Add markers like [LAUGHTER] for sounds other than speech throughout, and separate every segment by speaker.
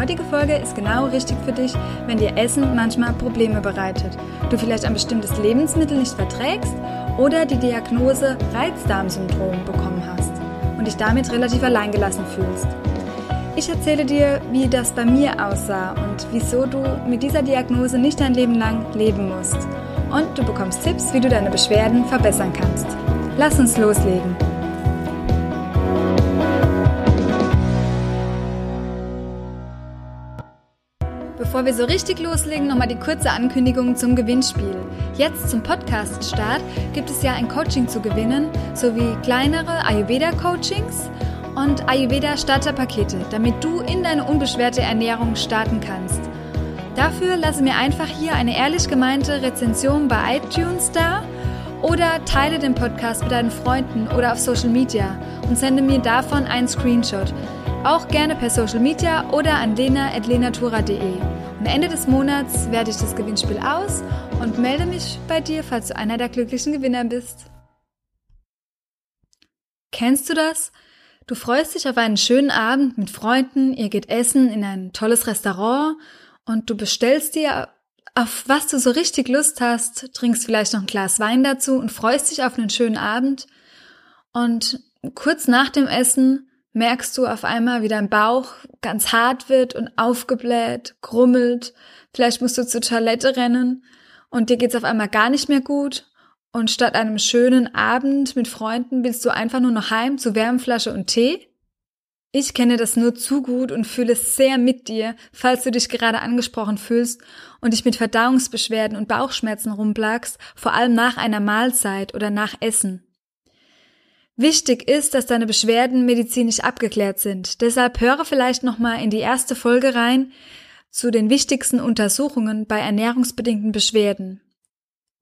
Speaker 1: Heutige Folge ist genau richtig für dich, wenn dir Essen manchmal Probleme bereitet, du vielleicht ein bestimmtes Lebensmittel nicht verträgst oder die Diagnose Reizdarmsyndrom bekommen hast und dich damit relativ alleingelassen fühlst. Ich erzähle dir, wie das bei mir aussah und wieso du mit dieser Diagnose nicht dein Leben lang leben musst. Und du bekommst Tipps, wie du deine Beschwerden verbessern kannst. Lass uns loslegen. Bevor wir so richtig loslegen, nochmal die kurze Ankündigung zum Gewinnspiel. Jetzt zum Podcast-Start gibt es ja ein Coaching zu gewinnen, sowie kleinere Ayurveda-Coachings und Ayurveda-Starterpakete, damit du in deine unbeschwerte Ernährung starten kannst. Dafür lasse mir einfach hier eine ehrlich gemeinte Rezension bei iTunes da oder teile den Podcast mit deinen Freunden oder auf Social Media und sende mir davon einen Screenshot. Auch gerne per Social Media oder an lena.lenatura.de. Am Ende des Monats werte ich das Gewinnspiel aus und melde mich bei dir, falls du einer der glücklichen Gewinner bist. Kennst du das? Du freust dich auf einen schönen Abend mit Freunden, ihr geht essen in ein tolles Restaurant und du bestellst dir, auf was du so richtig Lust hast, trinkst vielleicht noch ein Glas Wein dazu und freust dich auf einen schönen Abend. Und kurz nach dem Essen merkst du auf einmal, wie dein Bauch ganz hart wird und aufgebläht, grummelt. Vielleicht musst du zur Toilette rennen und dir geht's auf einmal gar nicht mehr gut. Und statt einem schönen Abend mit Freunden willst du einfach nur noch heim zu Wärmflasche und Tee? Ich kenne das nur zu gut und fühle es sehr mit dir, falls du dich gerade angesprochen fühlst und dich mit Verdauungsbeschwerden und Bauchschmerzen rumplagst, vor allem nach einer Mahlzeit oder nach Essen. Wichtig ist, dass deine Beschwerden medizinisch abgeklärt sind. Deshalb höre vielleicht nochmal in die erste Folge rein zu den wichtigsten Untersuchungen bei ernährungsbedingten Beschwerden.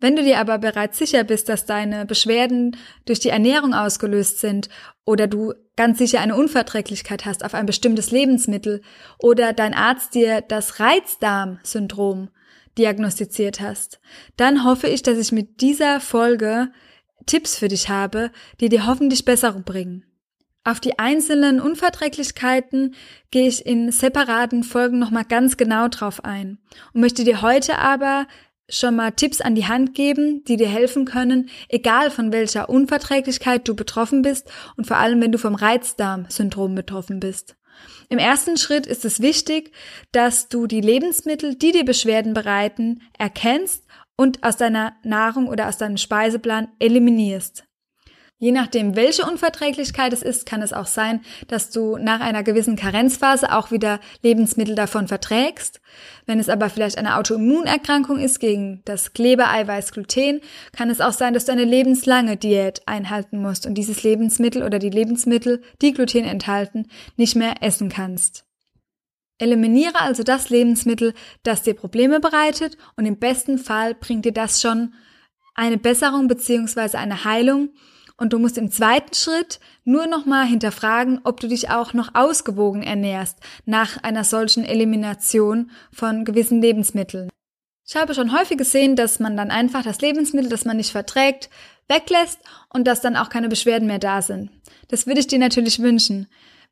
Speaker 1: Wenn du dir aber bereits sicher bist, dass deine Beschwerden durch die Ernährung ausgelöst sind oder du ganz sicher eine Unverträglichkeit hast auf ein bestimmtes Lebensmittel oder dein Arzt dir das Reizdarmsyndrom diagnostiziert hast, dann hoffe ich, dass ich mit dieser Folge Tipps für dich habe, die dir hoffentlich Besserung bringen. Auf die einzelnen Unverträglichkeiten gehe ich in separaten Folgen nochmal ganz genau drauf ein und möchte dir heute aber schon mal Tipps an die Hand geben, die dir helfen können, egal von welcher Unverträglichkeit du betroffen bist und vor allem, wenn du vom Reizdarmsyndrom betroffen bist. Im ersten Schritt ist es wichtig, dass du die Lebensmittel, die dir Beschwerden bereiten, erkennst und aus deiner Nahrung oder aus deinem Speiseplan eliminierst. Je nachdem, welche Unverträglichkeit es ist, kann es auch sein, dass du nach einer gewissen Karenzphase auch wieder Lebensmittel davon verträgst. Wenn es aber vielleicht eine Autoimmunerkrankung ist gegen das Klebereiweiß Gluten, kann es auch sein, dass du eine lebenslange Diät einhalten musst und dieses Lebensmittel oder die Lebensmittel, die Gluten enthalten, nicht mehr essen kannst. Eliminiere also das Lebensmittel, das dir Probleme bereitet und im besten Fall bringt dir das schon eine Besserung beziehungsweise eine Heilung und du musst im zweiten Schritt nur nochmal hinterfragen, ob du dich auch noch ausgewogen ernährst nach einer solchen Elimination von gewissen Lebensmitteln. Ich habe schon häufig gesehen, dass man dann einfach das Lebensmittel, das man nicht verträgt, weglässt und dass dann auch keine Beschwerden mehr da sind. Das würde ich dir natürlich wünschen.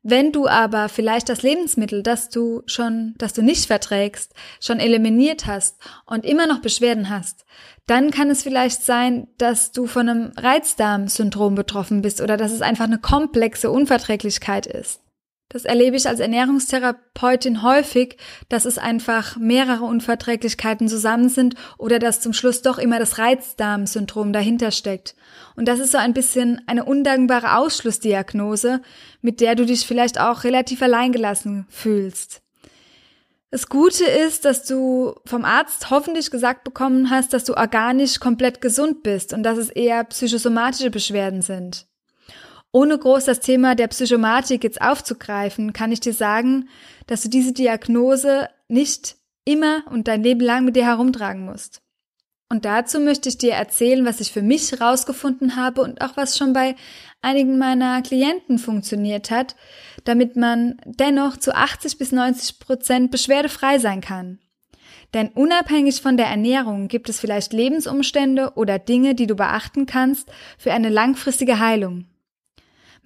Speaker 1: Wenn du aber vielleicht das Lebensmittel, das du schon, das du nicht verträgst, schon eliminiert hast und immer noch Beschwerden hast, dann kann es vielleicht sein, dass du von einem Reizdarmsyndrom betroffen bist oder dass es einfach eine komplexe Unverträglichkeit ist. Das erlebe ich als Ernährungstherapeutin häufig, dass es einfach mehrere Unverträglichkeiten zusammen sind oder dass zum Schluss doch immer das Reizdarmsyndrom dahinter steckt. Und das ist so ein bisschen eine undankbare Ausschlussdiagnose, mit der du dich vielleicht auch relativ alleingelassen fühlst. Das Gute ist, dass du vom Arzt hoffentlich gesagt bekommen hast, dass du organisch komplett gesund bist und dass es eher psychosomatische Beschwerden sind. Ohne groß das Thema der Psychomatik jetzt aufzugreifen, kann ich dir sagen, dass du diese Diagnose nicht immer und dein Leben lang mit dir herumtragen musst. Und dazu möchte ich dir erzählen, was ich für mich herausgefunden habe und auch was schon bei einigen meiner Klienten funktioniert hat, damit man dennoch zu 80 bis 90 Prozent beschwerdefrei sein kann. Denn unabhängig von der Ernährung gibt es vielleicht Lebensumstände oder Dinge, die du beachten kannst für eine langfristige Heilung.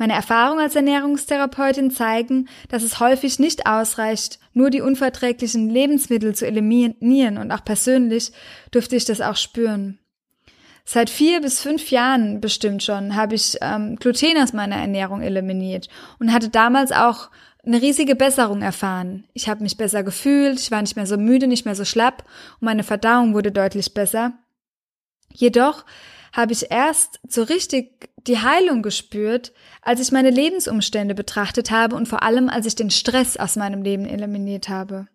Speaker 1: Meine Erfahrungen als Ernährungstherapeutin zeigen, dass es häufig nicht ausreicht, nur die unverträglichen Lebensmittel zu eliminieren und auch persönlich dürfte ich das auch spüren. Seit vier bis fünf Jahren bestimmt schon habe ich ähm, Gluten aus meiner Ernährung eliminiert und hatte damals auch eine riesige Besserung erfahren. Ich habe mich besser gefühlt, ich war nicht mehr so müde, nicht mehr so schlapp und meine Verdauung wurde deutlich besser. Jedoch habe ich erst so richtig die Heilung gespürt, als ich meine Lebensumstände betrachtet habe und vor allem, als ich den Stress aus meinem Leben eliminiert habe.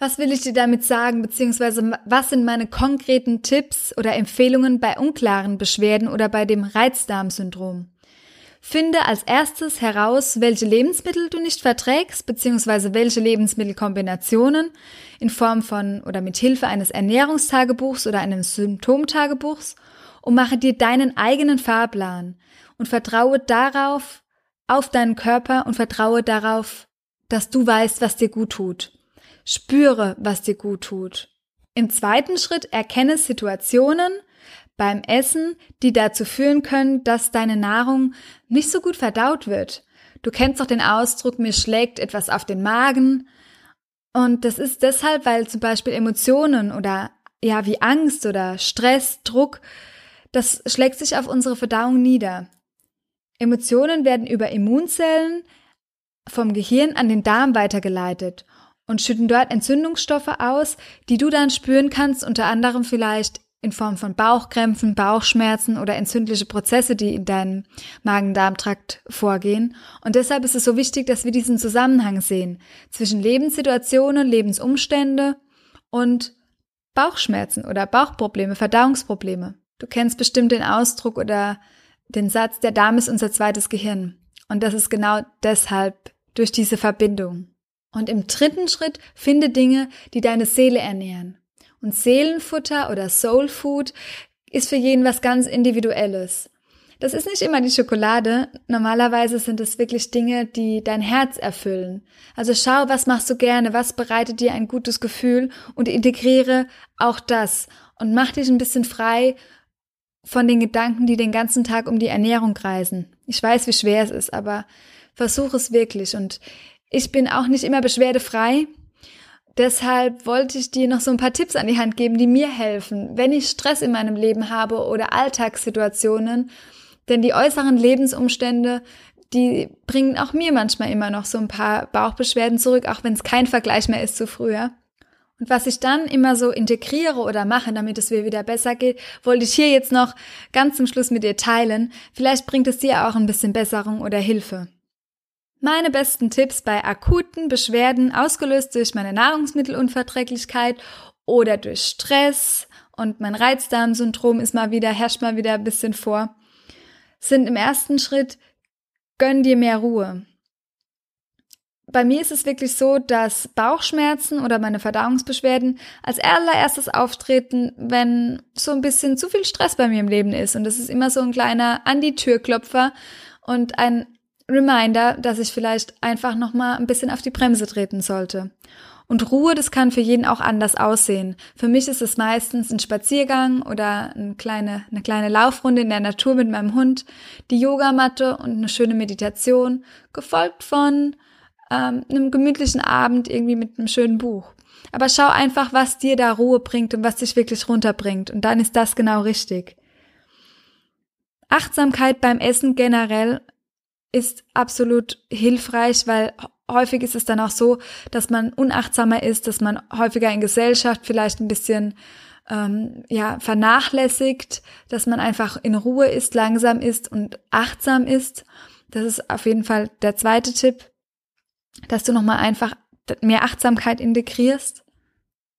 Speaker 1: Was will ich dir damit sagen, beziehungsweise was sind meine konkreten Tipps oder Empfehlungen bei unklaren Beschwerden oder bei dem Reizdarmsyndrom? Finde als erstes heraus, welche Lebensmittel du nicht verträgst, beziehungsweise welche Lebensmittelkombinationen in Form von oder mit Hilfe eines Ernährungstagebuchs oder eines Symptomtagebuchs und mache dir deinen eigenen Fahrplan und vertraue darauf, auf deinen Körper und vertraue darauf, dass du weißt, was dir gut tut. Spüre, was dir gut tut. Im zweiten Schritt erkenne Situationen beim Essen, die dazu führen können, dass deine Nahrung nicht so gut verdaut wird. Du kennst doch den Ausdruck, mir schlägt etwas auf den Magen. Und das ist deshalb, weil zum Beispiel Emotionen oder ja, wie Angst oder Stress, Druck das schlägt sich auf unsere Verdauung nieder. Emotionen werden über Immunzellen vom Gehirn an den Darm weitergeleitet und schütten dort Entzündungsstoffe aus, die du dann spüren kannst, unter anderem vielleicht in Form von Bauchkrämpfen, Bauchschmerzen oder entzündliche Prozesse, die in deinem Magen-Darm-Trakt vorgehen. Und deshalb ist es so wichtig, dass wir diesen Zusammenhang sehen zwischen Lebenssituationen, Lebensumstände und Bauchschmerzen oder Bauchprobleme, Verdauungsprobleme. Du kennst bestimmt den Ausdruck oder den Satz, der Darm ist unser zweites Gehirn. Und das ist genau deshalb durch diese Verbindung. Und im dritten Schritt finde Dinge, die deine Seele ernähren. Und Seelenfutter oder Soul Food ist für jeden was ganz Individuelles. Das ist nicht immer die Schokolade. Normalerweise sind es wirklich Dinge, die dein Herz erfüllen. Also schau, was machst du gerne, was bereitet dir ein gutes Gefühl und integriere auch das und mach dich ein bisschen frei von den Gedanken, die den ganzen Tag um die Ernährung kreisen. Ich weiß, wie schwer es ist, aber versuch es wirklich. Und ich bin auch nicht immer beschwerdefrei. Deshalb wollte ich dir noch so ein paar Tipps an die Hand geben, die mir helfen, wenn ich Stress in meinem Leben habe oder Alltagssituationen. Denn die äußeren Lebensumstände, die bringen auch mir manchmal immer noch so ein paar Bauchbeschwerden zurück, auch wenn es kein Vergleich mehr ist zu früher. Und was ich dann immer so integriere oder mache, damit es mir wieder besser geht, wollte ich hier jetzt noch ganz zum Schluss mit dir teilen. Vielleicht bringt es dir auch ein bisschen Besserung oder Hilfe. Meine besten Tipps bei akuten Beschwerden, ausgelöst durch meine Nahrungsmittelunverträglichkeit oder durch Stress und mein Reizdarmsyndrom ist mal wieder, herrscht mal wieder ein bisschen vor, sind im ersten Schritt, gönn dir mehr Ruhe bei mir ist es wirklich so, dass Bauchschmerzen oder meine Verdauungsbeschwerden als allererstes auftreten, wenn so ein bisschen zu viel Stress bei mir im Leben ist. Und das ist immer so ein kleiner an die Türklopfer und ein Reminder, dass ich vielleicht einfach nochmal ein bisschen auf die Bremse treten sollte. Und Ruhe, das kann für jeden auch anders aussehen. Für mich ist es meistens ein Spaziergang oder eine kleine, eine kleine Laufrunde in der Natur mit meinem Hund, die Yogamatte und eine schöne Meditation, gefolgt von ähm, einem gemütlichen Abend irgendwie mit einem schönen Buch. Aber schau einfach, was dir da Ruhe bringt und was dich wirklich runterbringt. Und dann ist das genau richtig. Achtsamkeit beim Essen generell ist absolut hilfreich, weil häufig ist es dann auch so, dass man unachtsamer ist, dass man häufiger in Gesellschaft vielleicht ein bisschen ähm, ja vernachlässigt, dass man einfach in Ruhe ist, langsam ist und achtsam ist. Das ist auf jeden Fall der zweite Tipp dass du nochmal einfach mehr Achtsamkeit integrierst.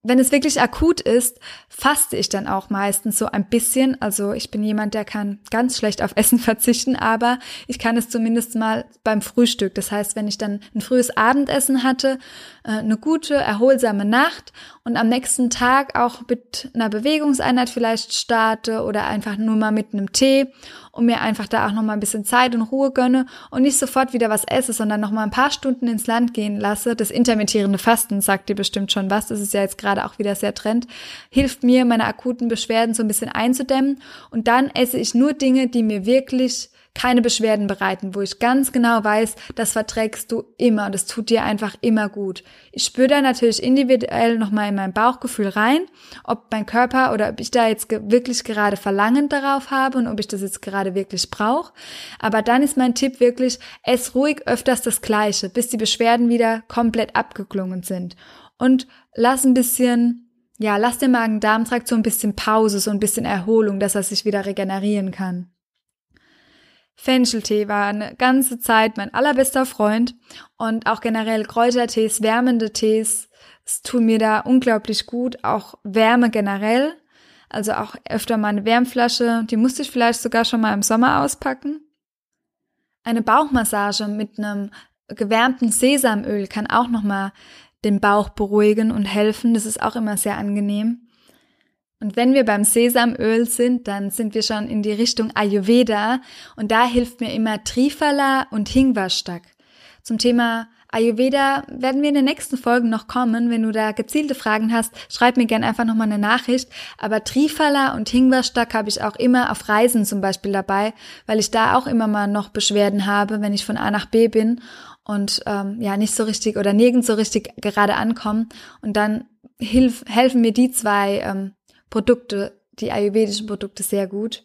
Speaker 1: wenn es wirklich akut ist, faste ich dann auch meistens so ein bisschen. Also ich bin jemand, der kann ganz schlecht auf [LAUGHS] Essen verzichten, aber ich kann es zumindest mal beim Frühstück. Das heißt, wenn ich dann ein frühes Abendessen hatte, äh, eine gute, erholsame Nacht und am nächsten Tag auch mit einer Bewegungseinheit vielleicht starte oder einfach nur mal mit einem Tee und mir einfach da auch noch mal ein bisschen Zeit und Ruhe gönne und nicht sofort wieder was esse, sondern noch mal ein paar Stunden ins Land gehen lasse. Das intermittierende Fasten sagt dir bestimmt schon was. Das ist ja jetzt gerade auch wieder sehr trend. Hilft mir, meine akuten Beschwerden so ein bisschen einzudämmen und dann esse ich nur Dinge, die mir wirklich keine Beschwerden bereiten, wo ich ganz genau weiß, das verträgst du immer und es tut dir einfach immer gut. Ich spüre da natürlich individuell nochmal in mein Bauchgefühl rein, ob mein Körper oder ob ich da jetzt wirklich gerade Verlangen darauf habe und ob ich das jetzt gerade wirklich brauche. Aber dann ist mein Tipp wirklich, ess ruhig öfters das Gleiche, bis die Beschwerden wieder komplett abgeklungen sind. Und lass ein bisschen ja, lass dem Magen-Darm-Trakt so ein bisschen Pause, so ein bisschen Erholung, dass er sich wieder regenerieren kann. Fencheltee war eine ganze Zeit mein allerbester Freund und auch generell Kräutertees, wärmende Tees, es tun mir da unglaublich gut, auch Wärme generell, also auch öfter mal eine Wärmflasche, die musste ich vielleicht sogar schon mal im Sommer auspacken. Eine Bauchmassage mit einem gewärmten Sesamöl kann auch noch mal den Bauch beruhigen und helfen, das ist auch immer sehr angenehm. Und wenn wir beim Sesamöl sind, dann sind wir schon in die Richtung Ayurveda und da hilft mir immer Trifala und Hingwastak. Zum Thema Ayurveda werden wir in den nächsten Folgen noch kommen. Wenn du da gezielte Fragen hast, schreib mir gerne einfach nochmal eine Nachricht. Aber Trifala und Hingwastak habe ich auch immer auf Reisen zum Beispiel dabei, weil ich da auch immer mal noch Beschwerden habe, wenn ich von A nach B bin und ähm, ja nicht so richtig oder nirgends so richtig gerade ankomme. Und dann hilf, helfen mir die zwei ähm, Produkte, die ayurvedischen Produkte sehr gut.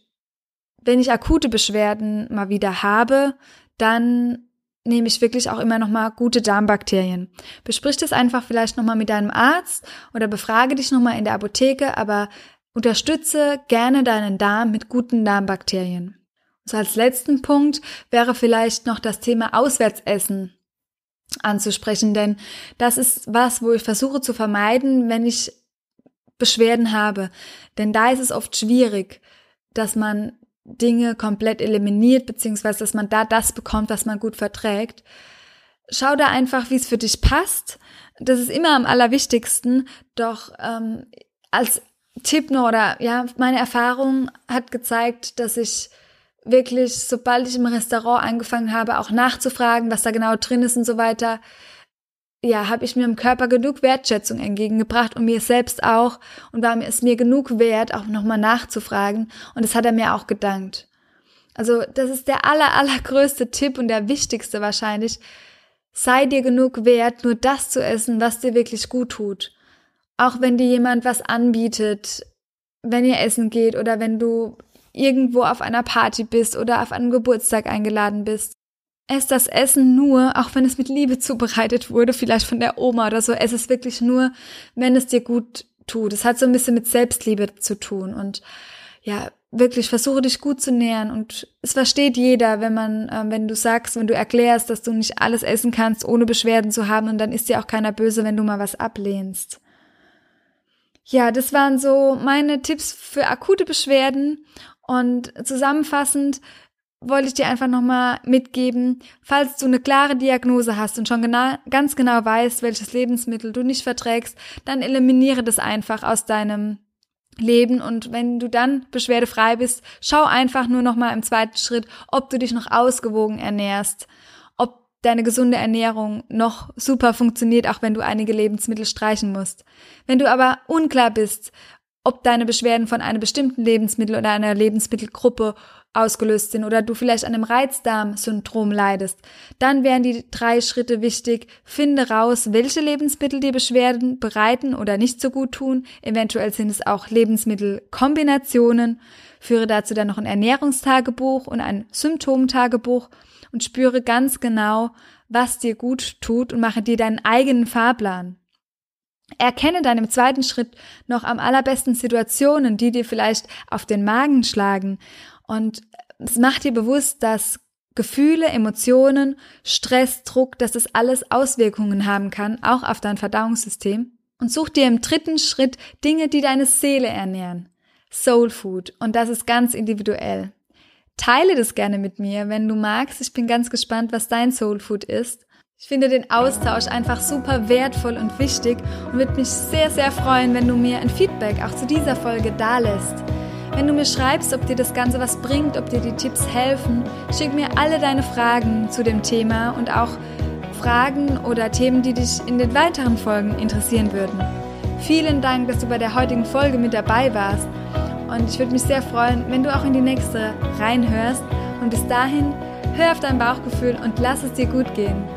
Speaker 1: Wenn ich akute Beschwerden mal wieder habe, dann nehme ich wirklich auch immer noch mal gute Darmbakterien. Besprich das einfach vielleicht noch mal mit deinem Arzt oder befrage dich noch mal in der Apotheke, aber unterstütze gerne deinen Darm mit guten Darmbakterien. So als letzten Punkt wäre vielleicht noch das Thema Auswärtsessen anzusprechen, denn das ist was, wo ich versuche zu vermeiden, wenn ich Beschwerden habe. Denn da ist es oft schwierig, dass man Dinge komplett eliminiert, beziehungsweise dass man da das bekommt, was man gut verträgt. Schau da einfach, wie es für dich passt. Das ist immer am allerwichtigsten. Doch ähm, als Tipp nur oder ja, meine Erfahrung hat gezeigt, dass ich wirklich, sobald ich im Restaurant angefangen habe, auch nachzufragen, was da genau drin ist und so weiter, ja, habe ich mir im Körper genug Wertschätzung entgegengebracht und mir selbst auch und war es mir genug wert, auch nochmal nachzufragen und das hat er mir auch gedankt. Also das ist der aller, allergrößte Tipp und der wichtigste wahrscheinlich. Sei dir genug wert, nur das zu essen, was dir wirklich gut tut. Auch wenn dir jemand was anbietet, wenn ihr essen geht oder wenn du irgendwo auf einer Party bist oder auf einem Geburtstag eingeladen bist. Ess das Essen nur, auch wenn es mit Liebe zubereitet wurde, vielleicht von der Oma oder so. Ess es wirklich nur, wenn es dir gut tut. Es hat so ein bisschen mit Selbstliebe zu tun und ja, wirklich versuche dich gut zu nähern und es versteht jeder, wenn man, äh, wenn du sagst, wenn du erklärst, dass du nicht alles essen kannst, ohne Beschwerden zu haben und dann ist dir auch keiner böse, wenn du mal was ablehnst. Ja, das waren so meine Tipps für akute Beschwerden und zusammenfassend wollte ich dir einfach nochmal mitgeben, falls du eine klare Diagnose hast und schon genau, ganz genau weißt, welches Lebensmittel du nicht verträgst, dann eliminiere das einfach aus deinem Leben und wenn du dann beschwerdefrei bist, schau einfach nur nochmal im zweiten Schritt, ob du dich noch ausgewogen ernährst, ob deine gesunde Ernährung noch super funktioniert, auch wenn du einige Lebensmittel streichen musst. Wenn du aber unklar bist, ob deine Beschwerden von einem bestimmten Lebensmittel oder einer Lebensmittelgruppe ausgelöst sind oder du vielleicht an einem Reizdarmsyndrom leidest, dann wären die drei Schritte wichtig. Finde raus, welche Lebensmittel dir Beschwerden bereiten oder nicht so gut tun. Eventuell sind es auch Lebensmittelkombinationen. Führe dazu dann noch ein Ernährungstagebuch und ein Symptomtagebuch und spüre ganz genau, was dir gut tut und mache dir deinen eigenen Fahrplan. Erkenne dann im zweiten Schritt noch am allerbesten Situationen, die dir vielleicht auf den Magen schlagen und es macht dir bewusst, dass Gefühle, Emotionen, Stress, Druck, dass das alles Auswirkungen haben kann, auch auf dein Verdauungssystem. Und such dir im dritten Schritt Dinge, die deine Seele ernähren. Soul Food. Und das ist ganz individuell. Teile das gerne mit mir, wenn du magst. Ich bin ganz gespannt, was dein Soul Food ist. Ich finde den Austausch einfach super wertvoll und wichtig und würde mich sehr, sehr freuen, wenn du mir ein Feedback auch zu dieser Folge dalässt. Wenn du mir schreibst, ob dir das Ganze was bringt, ob dir die Tipps helfen, schick mir alle deine Fragen zu dem Thema und auch Fragen oder Themen, die dich in den weiteren Folgen interessieren würden. Vielen Dank, dass du bei der heutigen Folge mit dabei warst und ich würde mich sehr freuen, wenn du auch in die nächste reinhörst und bis dahin hör auf dein Bauchgefühl und lass es dir gut gehen.